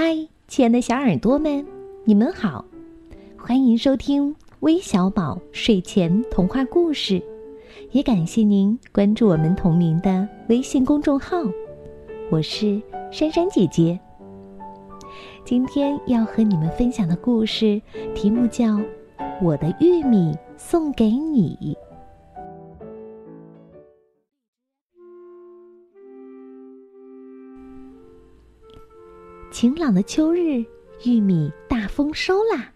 嗨，亲爱的小耳朵们，你们好，欢迎收听微小宝睡前童话故事，也感谢您关注我们同名的微信公众号。我是珊珊姐姐。今天要和你们分享的故事题目叫《我的玉米送给你》。晴朗的秋日，玉米大丰收啦！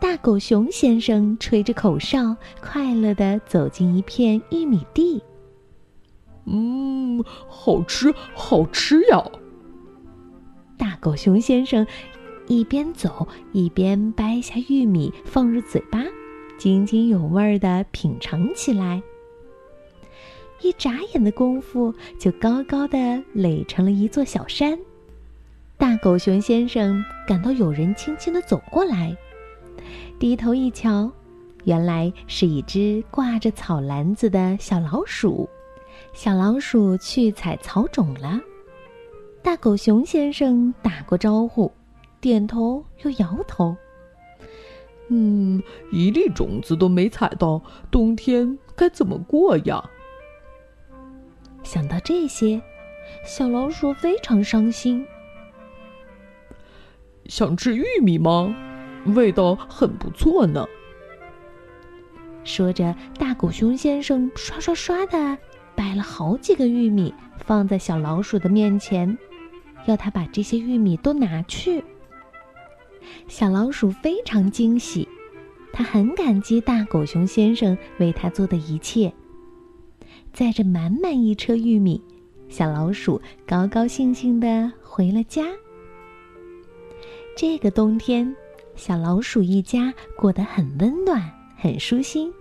大狗熊先生吹着口哨，快乐地走进一片玉米地。嗯，好吃，好吃呀！大狗熊先生一边走一边掰下玉米放入嘴巴，津津有味地品尝起来。一眨眼的功夫，就高高的垒成了一座小山。大狗熊先生感到有人轻轻地走过来，低头一瞧，原来是一只挂着草篮子的小老鼠。小老鼠去采草种了。大狗熊先生打过招呼，点头又摇头。嗯，一粒种子都没采到，冬天该怎么过呀？想到这些，小老鼠非常伤心。想吃玉米吗？味道很不错呢。说着，大狗熊先生刷刷刷的掰了好几个玉米，放在小老鼠的面前，要他把这些玉米都拿去。小老鼠非常惊喜，他很感激大狗熊先生为他做的一切。载着满满一车玉米，小老鼠高高兴兴的回了家。这个冬天，小老鼠一家过得很温暖，很舒心。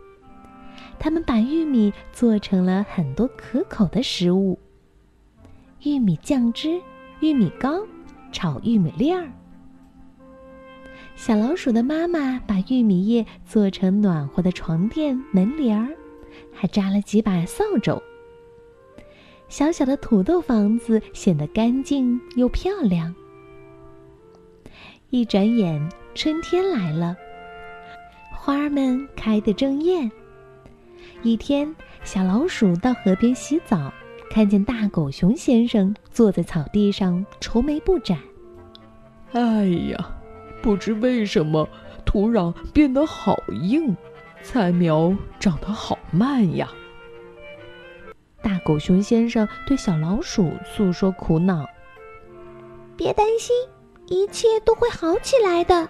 他们把玉米做成了很多可口的食物：玉米酱汁、玉米糕、炒玉米粒儿。小老鼠的妈妈把玉米叶做成暖和的床垫、门帘儿，还扎了几把扫帚。小小的土豆房子显得干净又漂亮。一转眼，春天来了，花儿们开得正艳。一天，小老鼠到河边洗澡，看见大狗熊先生坐在草地上愁眉不展。哎呀，不知为什么土壤变得好硬，菜苗长得好慢呀！大狗熊先生对小老鼠诉说苦恼：“别担心。”一切都会好起来的，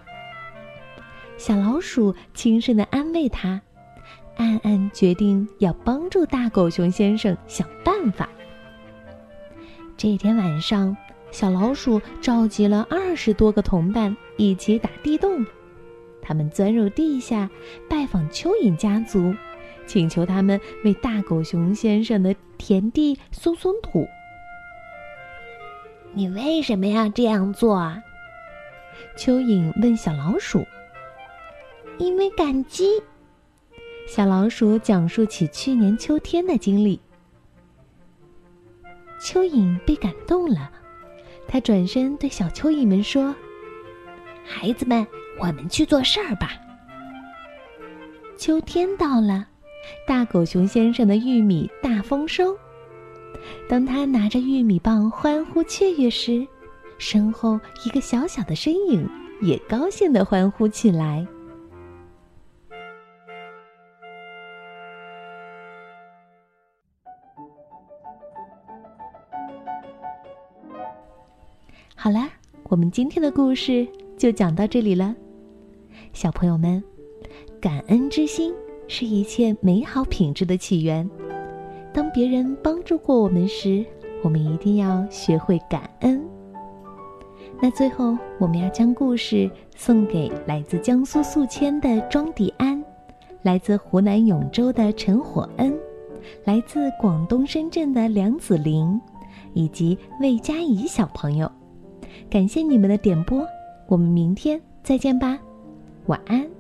小老鼠轻声的安慰他，暗暗决定要帮助大狗熊先生想办法。这天晚上，小老鼠召集了二十多个同伴一起打地洞，他们钻入地下拜访蚯蚓家族，请求他们为大狗熊先生的田地松松土。你为什么要这样做啊？蚯蚓问小老鼠：“因为感激。”小老鼠讲述起去年秋天的经历。蚯蚓被感动了，他转身对小蚯蚓们说：“孩子们，我们去做事儿吧。”秋天到了，大狗熊先生的玉米大丰收。当他拿着玉米棒欢呼雀跃时，身后一个小小的身影也高兴的欢呼起来。好了，我们今天的故事就讲到这里了。小朋友们，感恩之心是一切美好品质的起源。当别人帮助过我们时，我们一定要学会感恩。那最后，我们要将故事送给来自江苏宿迁的庄迪安，来自湖南永州的陈火恩，来自广东深圳的梁子玲，以及魏佳怡小朋友。感谢你们的点播，我们明天再见吧，晚安。